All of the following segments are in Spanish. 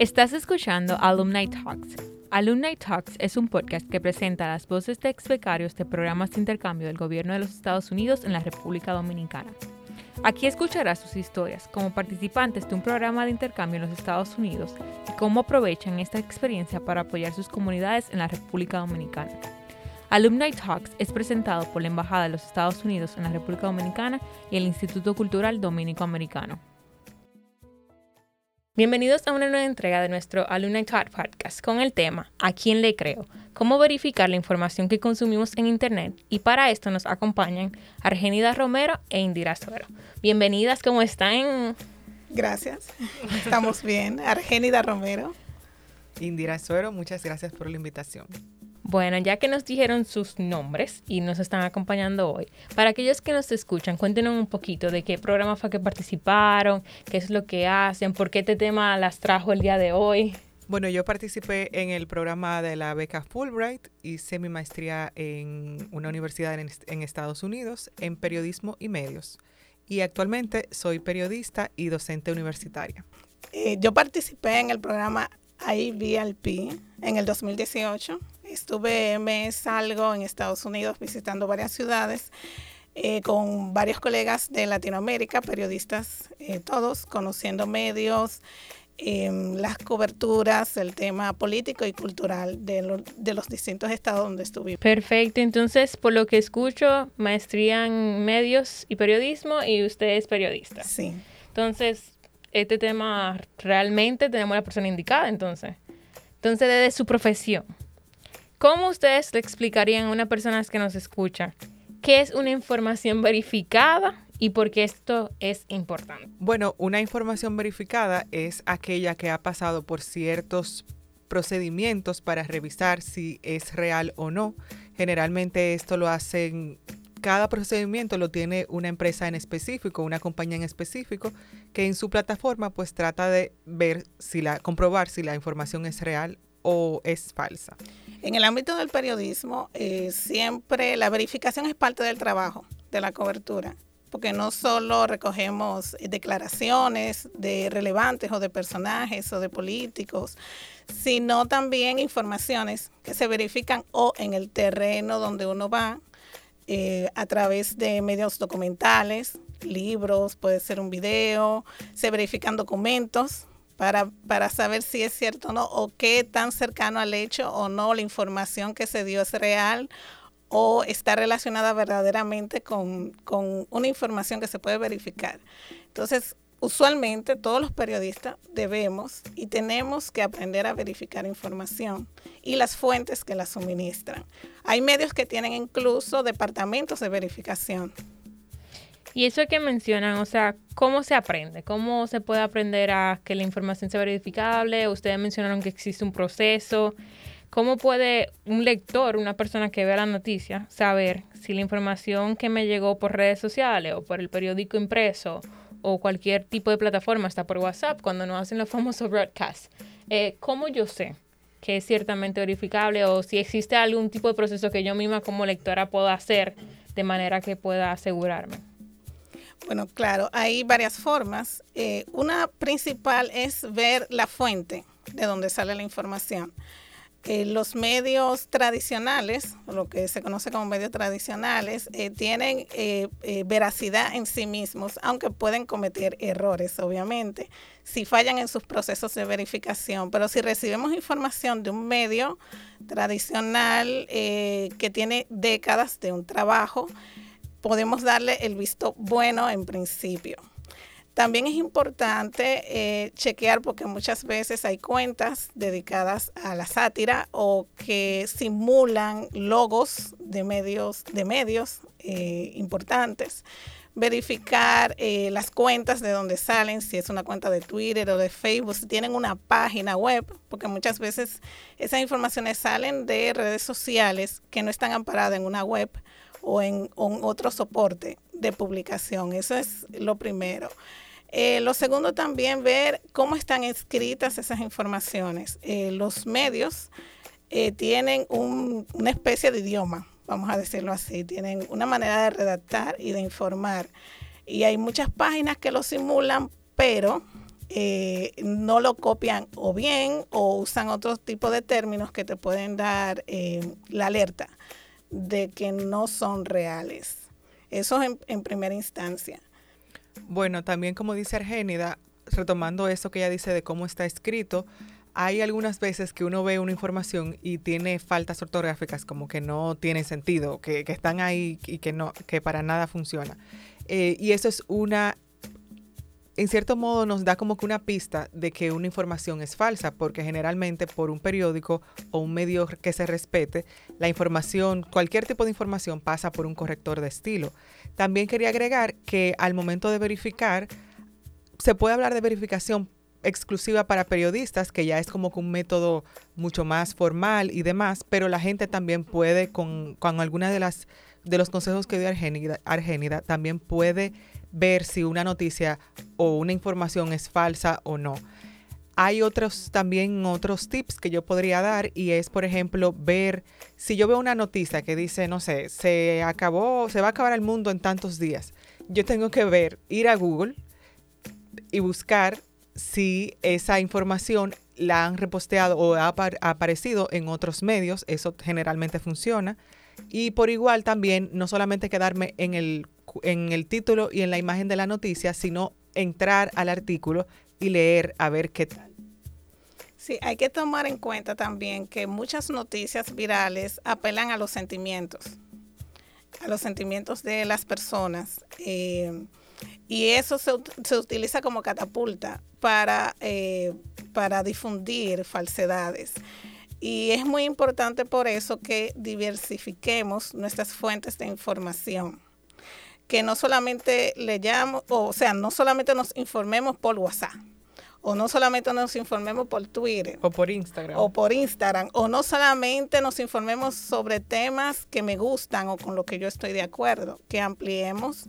Estás escuchando Alumni Talks. Alumni Talks es un podcast que presenta las voces de ex becarios de programas de intercambio del gobierno de los Estados Unidos en la República Dominicana. Aquí escucharás sus historias como participantes de un programa de intercambio en los Estados Unidos y cómo aprovechan esta experiencia para apoyar sus comunidades en la República Dominicana. Alumni Talks es presentado por la Embajada de los Estados Unidos en la República Dominicana y el Instituto Cultural Dominico Americano. Bienvenidos a una nueva entrega de nuestro Alumni Talk Podcast con el tema ¿A quién le creo? Cómo verificar la información que consumimos en Internet. Y para esto nos acompañan Argenida Romero e Indira Suero. Bienvenidas, ¿cómo están? Gracias, estamos bien. Argenida Romero. Indira Suero, muchas gracias por la invitación. Bueno, ya que nos dijeron sus nombres y nos están acompañando hoy, para aquellos que nos escuchan, cuéntenos un poquito de qué programa fue que participaron, qué es lo que hacen, por qué este tema las trajo el día de hoy. Bueno, yo participé en el programa de la beca Fulbright, hice mi maestría en una universidad en, Estados Unidos en periodismo y medios. Y actualmente soy periodista y docente universitaria. Eh, yo participé en el programa IVLP en el 2018 Estuve mes algo en Estados Unidos visitando varias ciudades eh, con varios colegas de Latinoamérica, periodistas eh, todos, conociendo medios, em, las coberturas, el tema político y cultural de, de, los distintos estados donde estuvimos. Perfecto, entonces por lo que escucho, maestría en medios y periodismo y usted es periodista. Sí. Entonces, este tema realmente tenemos la persona indicada, entonces. Entonces, desde su profesión, ¿Cómo ustedes le explicarían a una persona que nos escucha qué es una información verificada y por qué esto es importante? Bueno, una información verificada es aquella que ha pasado por ciertos procedimientos para revisar si es real o no. Generalmente esto lo hacen cada procedimiento lo tiene una empresa en específico, una compañía en específico, que en su plataforma pues trata de ver si la, comprobar si la información es real o es falsa. En el ámbito del periodismo, eh, siempre la verificación es parte del trabajo, de la cobertura, porque no solo recogemos declaraciones de relevantes o de personajes o de políticos, sino también informaciones que se verifican o en el terreno donde uno va, eh, a través de medios documentales, libros, puede ser un video, se verifican documentos para, para saber si es cierto o no, o qué tan cercano al hecho o no la información que se dio es real o está relacionada verdaderamente con, con una información que se puede verificar. Entonces, usualmente todos los periodistas debemos y tenemos que aprender a verificar información y las fuentes que la suministran. Hay medios que tienen incluso departamentos de verificación y eso que mencionan, o sea, ¿cómo se aprende? ¿Cómo se puede aprender a que la información sea verificable? Ustedes mencionaron que existe un proceso. ¿Cómo puede un lector, una persona que vea la noticia, saber si la información que me llegó por redes sociales o por el periódico impreso o cualquier tipo de plataforma, está por WhatsApp, cuando nos hacen los famosos broadcasts, eh, ¿cómo yo sé que es ciertamente verificable o si existe algún tipo de proceso que yo misma como lectora pueda hacer de manera que pueda asegurarme? Bueno, claro, hay varias formas. Eh, una principal es ver la fuente de donde sale la información. Eh, los medios tradicionales, lo que se conoce como medios tradicionales, eh, tienen veracidad en sí mismos, aunque pueden cometer errores, obviamente, si fallan en sus procesos de verificación. Pero si recibimos información de un medio tradicional que tiene décadas de un trabajo, podemos darle el visto bueno en principio. También es importante eh, chequear porque muchas veces hay cuentas dedicadas a la sátira o que simulan logos de medios, de medios eh, importantes. Verificar eh, las cuentas de donde salen, si es una cuenta de Twitter o de Facebook, si tienen una página web, porque muchas veces esas informaciones salen de redes sociales que no están amparadas en una web o en, otro soporte de publicación. Eso es lo primero. Eh, lo segundo también ver cómo están escritas esas informaciones. Eh, los medios eh, tienen una especie de idioma, vamos a decirlo así, tienen una manera de redactar y de informar. Y hay muchas páginas que lo simulan, pero eh, no lo copian o bien o usan otro tipo de términos que te pueden dar la alerta de que no son reales. Eso en, en primera instancia. Bueno, también como dice Argénida, retomando eso que ella dice de cómo está escrito, hay algunas veces que uno ve una información y tiene faltas ortográficas como que no tiene sentido, que, que están ahí y que no, que para nada funciona. Eh, y eso es una en cierto modo nos da como que una pista de que una información es falsa, porque generalmente por un periódico o un medio que se respete, la información, cualquier tipo de información pasa por un corrector de estilo. También quería agregar que al momento de verificar, se puede hablar de verificación exclusiva para periodistas, que ya es como que un método mucho más formal y demás, pero la gente también puede, con, con de las de los consejos que dio Argénida, también puede ver si una noticia o una información es falsa o no. Hay otros también otros tips que yo podría dar y es, por ejemplo, ver si yo veo una noticia que dice, no sé, se acabó, se va a acabar el mundo en tantos días. Yo tengo que ver, ir a Google y buscar si esa información la han reposteado o ha, aparecido en otros medios. Eso generalmente funciona. Y por igual también, no solamente quedarme en el en el título y en la imagen de la noticia, sino entrar al artículo y leer a ver qué tal. Sí, hay que tomar en cuenta también que muchas noticias virales apelan a los sentimientos, a los sentimientos de las personas. Eh, y eso se, utiliza como catapulta para, eh, para difundir falsedades. Y es muy importante por eso que diversifiquemos nuestras fuentes de información que no solamente le llamo, o sea, no solamente nos informemos por WhatsApp, o no solamente nos informemos por Twitter. O por Instagram. O por Instagram. O no solamente nos informemos sobre temas que me gustan o con lo que yo estoy de acuerdo, que ampliemos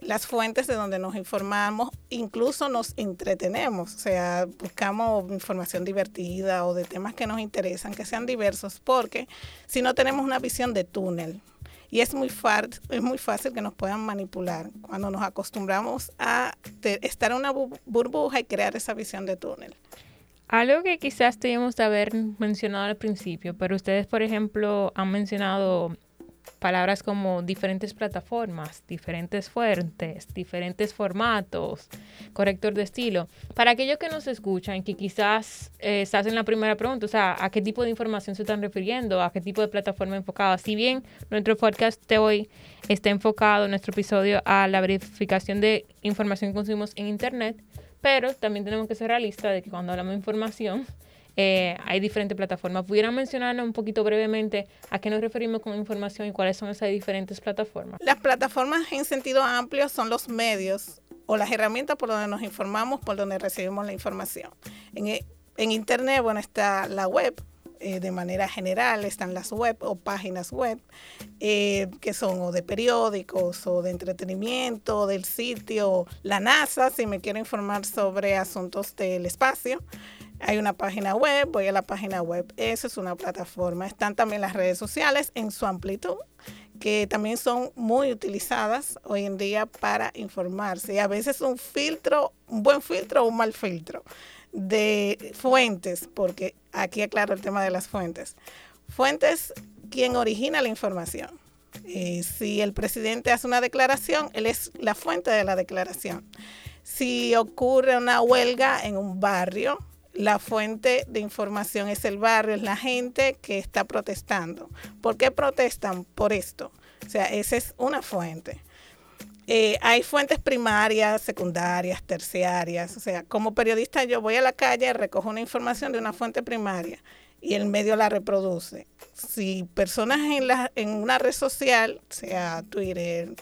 las fuentes de donde nos informamos, incluso nos entretenemos, o sea, buscamos información divertida o de temas que nos interesan, que sean diversos, porque si no tenemos una visión de túnel, y es muy, es muy fácil que nos puedan manipular cuando nos acostumbramos a estar en una burbuja y crear esa visión de túnel. Algo que quizás teníamos de haber mencionado al principio, pero ustedes, por ejemplo, han mencionado palabras como diferentes plataformas, diferentes fuentes, diferentes formatos, corrector de estilo. Para aquellos que nos escuchan, que quizás eh, se hacen la primera pregunta, o sea, ¿a qué tipo de información se están refiriendo? ¿A qué tipo de plataforma enfocada? Si bien nuestro podcast de hoy está enfocado, nuestro episodio, a la verificación de información que consumimos en Internet, pero también tenemos que ser realistas de que cuando hablamos de información, eh, hay diferentes plataformas. ¿Pudieran mencionarnos un poquito brevemente a qué nos referimos con información y cuáles son esas diferentes plataformas? Las plataformas en sentido amplio son los medios o las herramientas por donde nos informamos, por donde recibimos la información. En, e, Internet, bueno, está la web, eh, de manera general, están las web o páginas web, eh, que son o de periódicos o de entretenimiento, del sitio, la NASA, si me quiero informar sobre asuntos del espacio. Hay una página web, voy a la página web, esa es una plataforma. Están también las redes sociales en su amplitud, que también son muy utilizadas hoy en día para informarse. Y a veces un filtro, un buen filtro o un mal filtro de fuentes, porque aquí aclaro el tema de las fuentes. Fuentes, quien origina la información. Eh, si el presidente hace una declaración, él es la fuente de la declaración. Si ocurre una huelga en un barrio, la fuente de información es el barrio, es la gente que está protestando. ¿Por qué protestan? Por esto. O sea, esa es una fuente. Eh, hay fuentes primarias, secundarias, terciarias. O sea, como periodista yo voy a la calle, recojo una información de una fuente primaria y el medio la reproduce. Si personas en, la, en una red social, sea Twitter,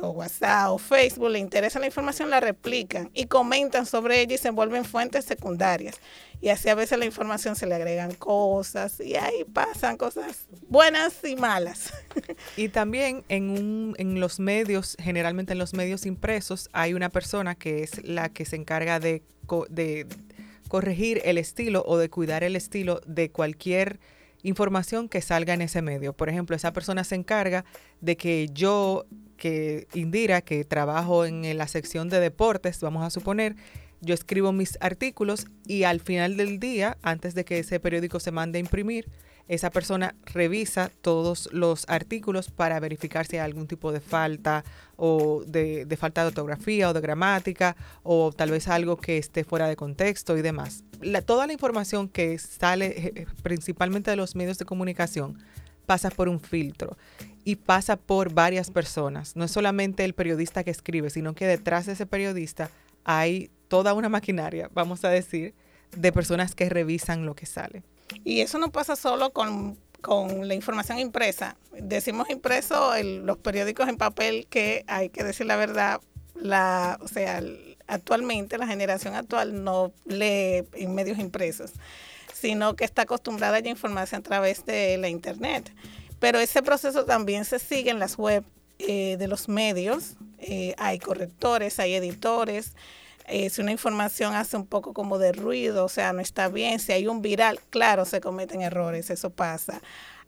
o WhatsApp o Facebook le interesa la información, la replican y comentan sobre ella y se vuelven fuentes secundarias. Y así a veces la información se le agregan cosas y ahí pasan cosas buenas y malas. Y también en, un, en los medios, generalmente en los medios impresos, hay una persona que es la que se encarga de, de corregir el estilo o de cuidar el estilo de cualquier información que salga en ese medio. Por ejemplo, esa persona se encarga de que yo que Indira, que trabajo en la sección de deportes, vamos a suponer, yo escribo mis artículos y al final del día, antes de que ese periódico se mande a imprimir, esa persona revisa todos los artículos para verificar si hay algún tipo de falta o de, falta de ortografía o de gramática o tal vez algo que esté fuera de contexto y demás. toda la información que sale eh, eh, principalmente de los medios de comunicación pasa por un filtro y pasa por varias personas. No es solamente el periodista que escribe, sino que detrás de ese periodista hay toda una maquinaria, vamos a decir, de personas que revisan lo que sale. Y eso no pasa solo con, la información impresa. Decimos impreso los periódicos en papel que hay que decir la verdad, la, o sea, actualmente la generación actual no lee en medios impresos, sino que está acostumbrada a informarse a través de la internet. Pero ese proceso también se sigue en las web eh, de los medios. Eh, hay correctores, hay editores, eh, si una información hace un poco como de ruido, o sea, no está bien, si hay un viral, claro, se cometen errores, eso pasa.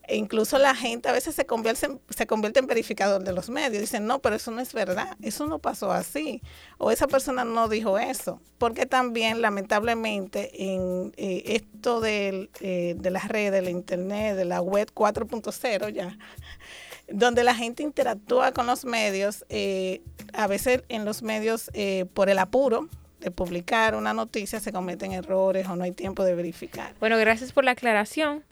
E incluso la gente a veces se convierte, se convierte en verificador de los medios. Dicen, no, pero eso no es verdad, eso no pasó así. O esa persona no dijo eso. Porque también, lamentablemente, en eh, esto de, eh, de las redes, de la internet, de la web 4.0 ya, donde la gente interactúa con los medios, eh, a veces en los medios eh, por el apuro de publicar una noticia se cometen errores o no hay tiempo de verificar. Bueno, gracias por la aclaración.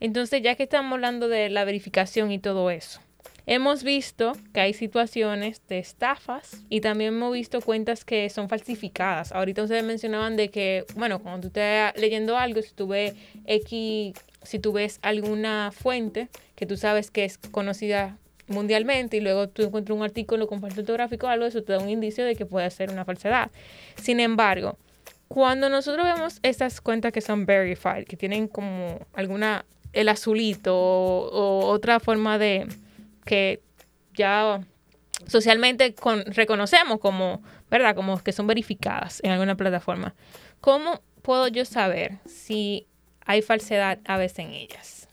Entonces, ya que estamos hablando de la verificación y todo eso, hemos visto que hay situaciones de estafas y también hemos visto cuentas que son falsificadas. Ahorita ustedes mencionaban de que, bueno, cuando tú estás leyendo algo, si tú ves X si tú ves alguna fuente que tú sabes que es conocida mundialmente y luego tú encuentras un artículo con falta ortográfico o algo, eso te da un indicio de que puede ser una falsedad. Sin embargo, cuando nosotros vemos estas cuentas que son verified, que tienen como alguna, el azulito o, otra forma de que ya socialmente reconocemos como, ¿verdad? Como que son verificadas en alguna plataforma. ¿Cómo puedo yo saber si hay falsedad a veces en ellas.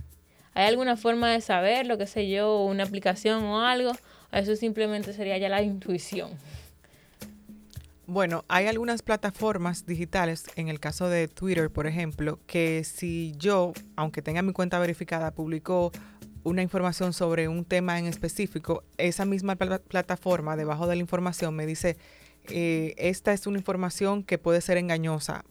¿Hay alguna forma de saber, lo que sé yo, una aplicación o algo? eso simplemente sería ya la intuición. Bueno, hay algunas plataformas digitales, en el caso de Twitter, por ejemplo, que si yo, aunque tenga mi cuenta verificada, publico una información sobre un tema en específico, esa misma plataforma debajo de la información me dice, eh, esta es una información que puede ser engañosa,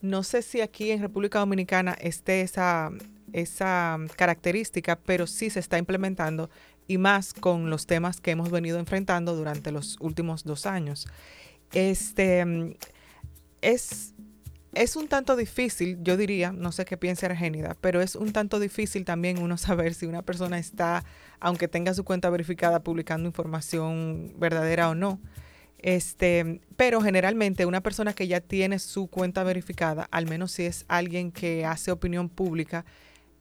no sé si aquí en República Dominicana esté esa, esa característica, pero sí se está implementando y más con los temas que hemos venido enfrentando durante los últimos dos años. Este es, es un tanto difícil, yo diría, no sé qué piensa Argénida, pero es un tanto difícil también uno saber si una persona está, aunque tenga su cuenta verificada, publicando información verdadera o no. Este, pero generalmente una persona que ya tiene su cuenta verificada, al menos si es alguien que hace opinión pública,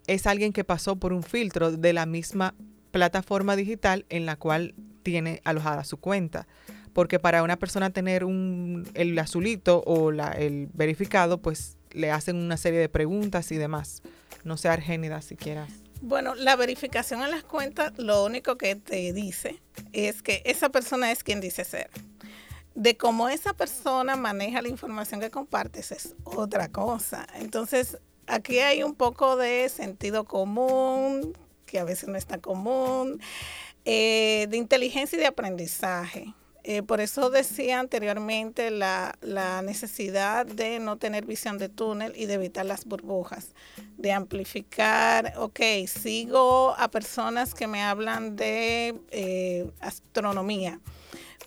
es alguien que pasó por un filtro de la misma plataforma digital en la cual tiene alojada su cuenta. Porque para una persona tener un, el azulito o la, el verificado, pues le hacen una serie de preguntas y demás. No sé, Argénida, si quieras. Bueno, la verificación en las cuentas lo único que te dice es que esa persona es quien dice ser de cómo esa persona maneja la información que compartes es otra cosa. Entonces, aquí hay un poco de sentido común, que a veces no está común, eh, de inteligencia y de aprendizaje. Eh, por eso decía anteriormente la, la, necesidad de no tener visión de túnel y de evitar las burbujas, de amplificar, ok, sigo a personas que me hablan de eh, astronomía,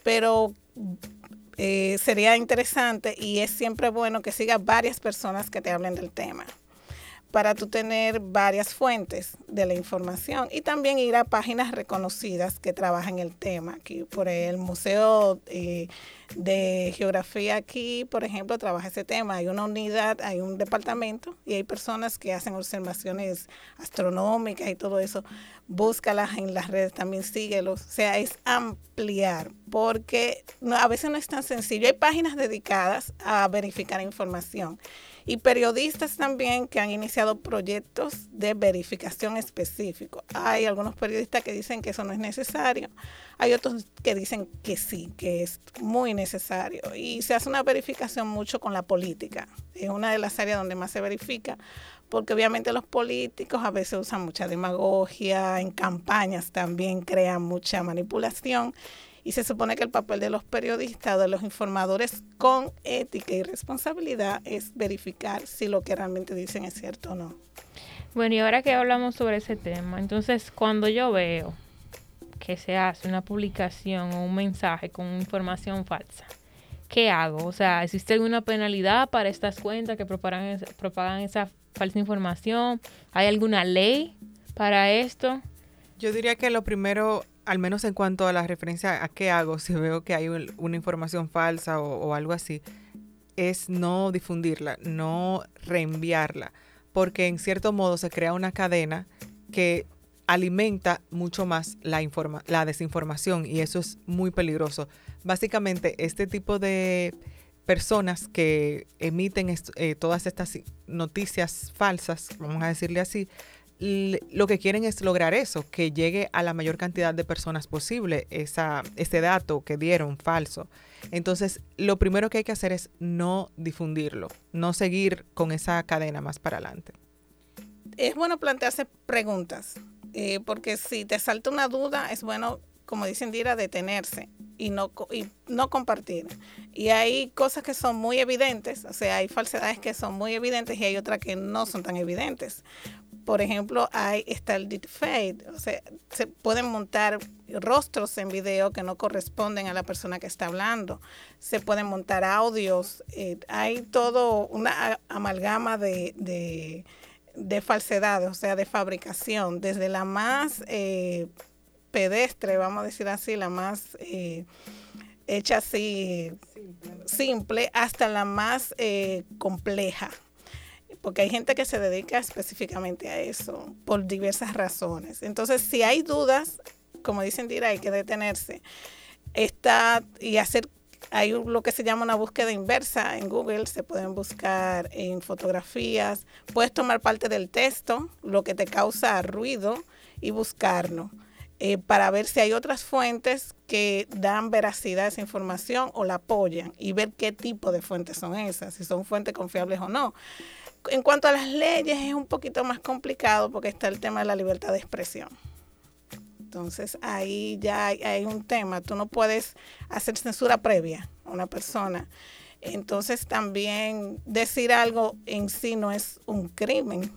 pero eh, sería interesante y es siempre bueno que sigas varias personas que te hablen del tema para tú tener varias fuentes de la información y también ir a páginas reconocidas que trabajan el tema. Aquí por el Museo eh, de Geografía aquí, por ejemplo, trabaja ese tema. Hay una unidad, hay un departamento y hay personas que hacen observaciones astronómicas y todo eso. Búscalas en las redes, también síguelos. O sea, es ampliar porque a veces no es tan sencillo. Hay páginas dedicadas a verificar información y periodistas también que han iniciado proyectos de verificación específico. Hay algunos periodistas que dicen que eso no es necesario, hay otros que dicen que sí, que es muy necesario y se hace una verificación mucho con la política, es una de las áreas donde más se verifica porque obviamente los políticos a veces usan mucha demagogia, en campañas también crean mucha manipulación y se supone que el papel de los periodistas o de los informadores con ética y responsabilidad es verificar si lo que realmente dicen es cierto o no. Bueno, y ahora que hablamos sobre ese tema, entonces cuando yo veo que se hace una publicación o un mensaje con información falsa, ¿qué hago? O sea, ¿existe alguna penalidad para estas cuentas que propagan, propagan esa falsa información? ¿Hay alguna ley para esto? Yo diría que lo primero, al menos en cuanto a la referencia a qué hago si veo que hay una información falsa o, algo así, es no difundirla, no reenviarla, porque en cierto modo se crea una cadena que alimenta mucho más la, informa la desinformación y eso es muy peligroso. Básicamente, este tipo de personas que emiten eh, todas estas noticias falsas, vamos a decirle así, lo que quieren es lograr eso, que llegue a la mayor cantidad de personas posible ese dato que dieron falso. Entonces, lo primero que hay que hacer es no difundirlo, no seguir con esa cadena más para adelante. Es bueno plantearse preguntas, eh, porque si te salta una duda, es bueno como dicen Dira, detenerse y no, y no compartir. Y hay cosas que son muy evidentes, o sea, hay falsedades que son muy evidentes y hay otras que no son tan evidentes. Por ejemplo, hay, está el deepfake, o sea, se pueden montar rostros en video que no corresponden a la persona que está hablando. Se pueden montar audios. Eh, hay todo una amalgama de, de, de, falsedades, o sea, de fabricación, desde la más eh, pedestre, vamos a decir así, la más eh, hecha así simple. hasta la más eh, compleja. Porque hay gente que se dedica específicamente a eso por diversas razones. Entonces, si hay dudas, como dicen Dira, hay que detenerse. Está y hacer hay lo que se llama una búsqueda inversa en Google, se pueden buscar en fotografías, puedes tomar parte del texto, lo que te causa ruido y buscarlo. Eh, para ver si hay otras fuentes que dan veracidad a esa información o la apoyan y ver qué tipo de fuentes son esas, si son fuentes confiables o no. En cuanto a las leyes es un poquito más complicado porque está el tema de la libertad de expresión. Entonces ahí ya hay, un tema, tú no puedes hacer censura previa a una persona. Entonces también decir algo en sí no es un crimen,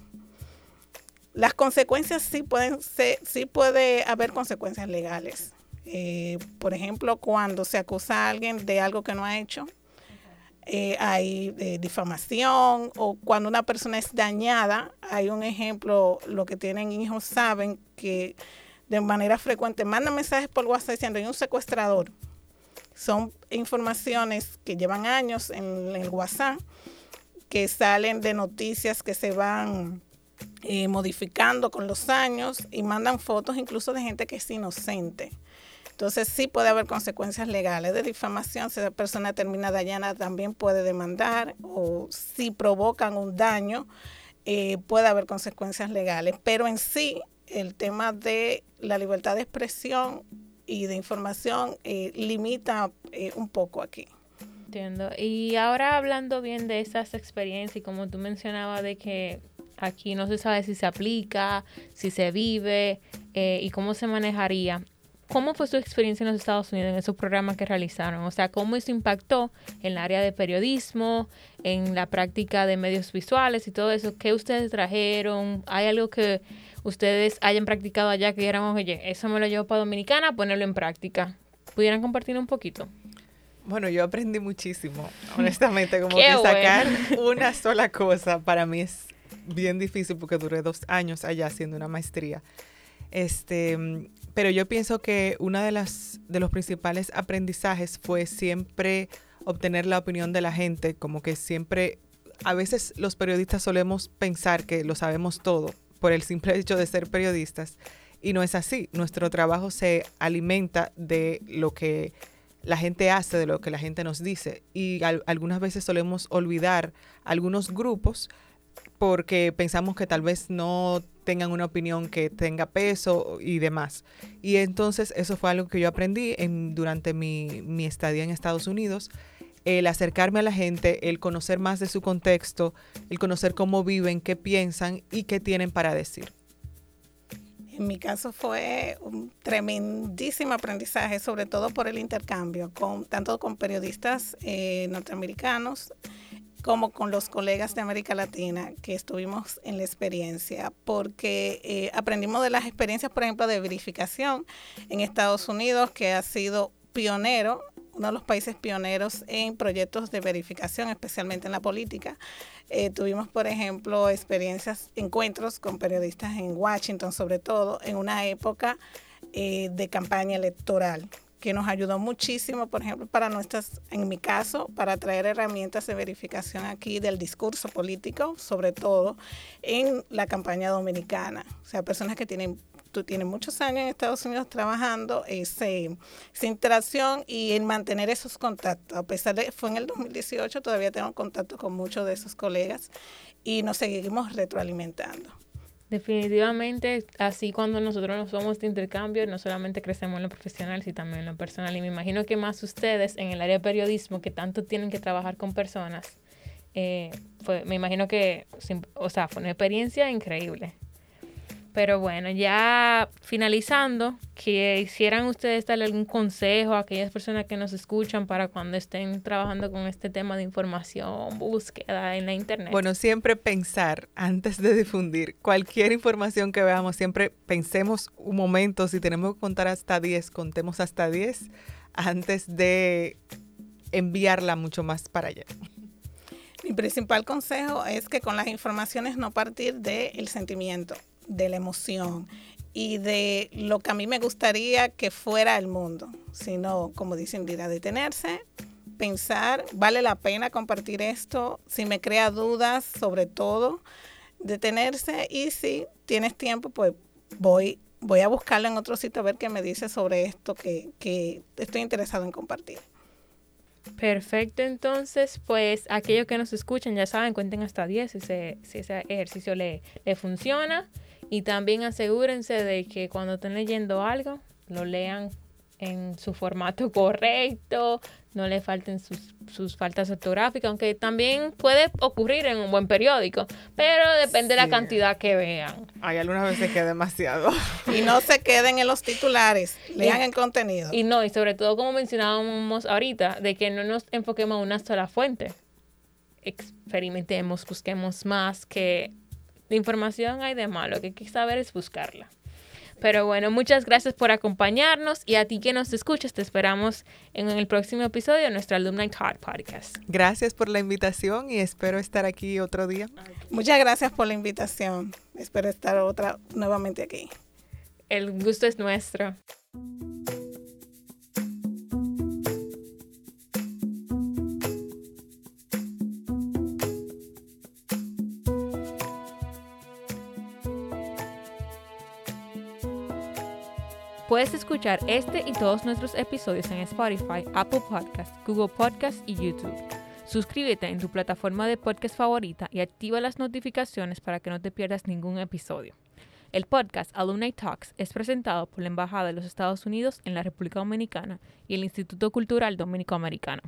las consecuencias sí pueden ser, sí puede haber consecuencias legales. Eh, por ejemplo, cuando se acusa a alguien de algo que no ha hecho, eh, hay eh, difamación o cuando una persona es dañada, hay un ejemplo, lo que tienen hijos saben que de manera frecuente mandan mensajes por WhatsApp diciendo hay un secuestrador. Son informaciones que llevan años en el WhatsApp, que salen de noticias que se van eh, modificando con los años y mandan fotos incluso de gente que es inocente. Entonces sí puede haber consecuencias legales de difamación. Si la persona termina dañada también puede demandar o si provocan un daño eh, puede haber consecuencias legales. Pero en sí el tema de la libertad de expresión y de información eh, limita un poco aquí. Entiendo. Y ahora hablando bien de esas experiencias y como tú mencionabas de que Aquí no se sabe si se aplica, si se vive eh, y cómo se manejaría. ¿Cómo fue su experiencia en los Estados Unidos en esos programas que realizaron? O sea, ¿cómo eso impactó en el área de periodismo, en la práctica de medios visuales y todo eso? ¿Qué ustedes trajeron? ¿Hay algo que ustedes hayan practicado allá que dijeran, oye, eso me lo llevo para Dominicana, ponerlo en práctica? ¿Pudieran compartir un poquito? Bueno, yo aprendí muchísimo, honestamente, como que sacar una sola cosa para mí es bien difícil porque duré dos años allá haciendo una maestría. Este, pero yo pienso que uno de, las, de los principales aprendizajes fue siempre obtener la opinión de la gente, como que siempre, a veces los periodistas solemos pensar que lo sabemos todo por el simple hecho de ser periodistas y no es así. Nuestro trabajo se alimenta de lo que la gente hace de lo que la gente nos dice. Y algunas veces solemos olvidar algunos grupos porque pensamos que tal vez no tengan una opinión que tenga peso y demás. Y entonces eso fue algo que yo aprendí en, durante mi, mi estadía en Estados Unidos, el acercarme a la gente, el conocer más de su contexto, el conocer cómo viven, qué piensan y qué tienen para decir. En mi caso fue un tremendísimo aprendizaje, sobre todo por el intercambio, con, tanto con periodistas eh, norteamericanos como con los colegas de América Latina que estuvimos en la experiencia, porque eh, aprendimos de las experiencias, por ejemplo, de verificación en Estados Unidos, que ha sido pionero uno de los países pioneros en proyectos de verificación, especialmente en la política. Eh, tuvimos, por ejemplo, experiencias, encuentros con periodistas en Washington, sobre todo en una época eh, de campaña electoral que nos ayudó muchísimo, por ejemplo, para nuestras, en mi caso, para traer herramientas de verificación aquí del discurso político, sobre todo en la campaña dominicana. O sea, personas que tienen tú tienes muchos años en Estados Unidos trabajando ese, esa interacción y en mantener esos contactos. A pesar de fue en el 2018, todavía tengo contacto con muchos de esos colegas y nos seguimos retroalimentando. Definitivamente, así cuando nosotros nos somos de intercambio, no solamente crecemos en lo profesional, sino también en lo personal. Y me imagino que más ustedes en el área de periodismo, que tanto tienen que trabajar con personas, eh, fue, me imagino que, o sea, fue una experiencia increíble. Pero bueno, ya finalizando, que hicieran ustedes darle algún consejo a aquellas personas que nos escuchan para cuando estén trabajando con este tema de información, búsqueda en la internet. Bueno, siempre pensar antes de difundir cualquier información que veamos, siempre pensemos un momento, si tenemos que contar hasta 10, contemos hasta 10 antes de enviarla mucho más para allá. Mi principal consejo es que con las informaciones no partir del sentimiento de la emoción y de lo que a mí me gustaría que fuera el mundo, sino, como dicen, de detenerse, pensar, vale la pena compartir esto, si me crea dudas, sobre todo, detenerse y si tienes tiempo, pues voy, voy a buscarlo en otro sitio a ver qué me dice sobre esto que, que estoy interesado en compartir. Perfecto, entonces, pues aquellos que nos escuchan ya saben, cuenten hasta 10 si, si ese ejercicio le, le funciona. Y también asegúrense de que cuando estén leyendo algo, lo lean en su formato correcto, no le falten sus, sus, faltas ortográficas, aunque también puede ocurrir en un buen periódico, pero depende de la cantidad que vean. Hay algunas veces que es demasiado. Y no se queden en los titulares, lean el contenido. Y no, y sobre todo como mencionábamos ahorita, de que no nos enfoquemos en una sola fuente. Experimentemos, busquemos más, que de información hay de malo, que hay que saber es buscarla. Pero bueno, muchas gracias por acompañarnos y a ti que nos escuchas, te esperamos en el próximo episodio de nuestro Alumni Talk Podcast. Gracias por la invitación y espero estar aquí otro día. Muchas gracias por la invitación. Espero estar otra nuevamente aquí. El gusto es nuestro. Puedes escuchar este y todos nuestros episodios en Spotify, Apple Podcasts, Google Podcasts y YouTube. Suscríbete en tu plataforma de podcast favorita y activa las notificaciones para que no te pierdas ningún episodio. El podcast Alumni Talks es presentado por la Embajada de los Estados Unidos en la República Dominicana y el Instituto Cultural Dominico Americano.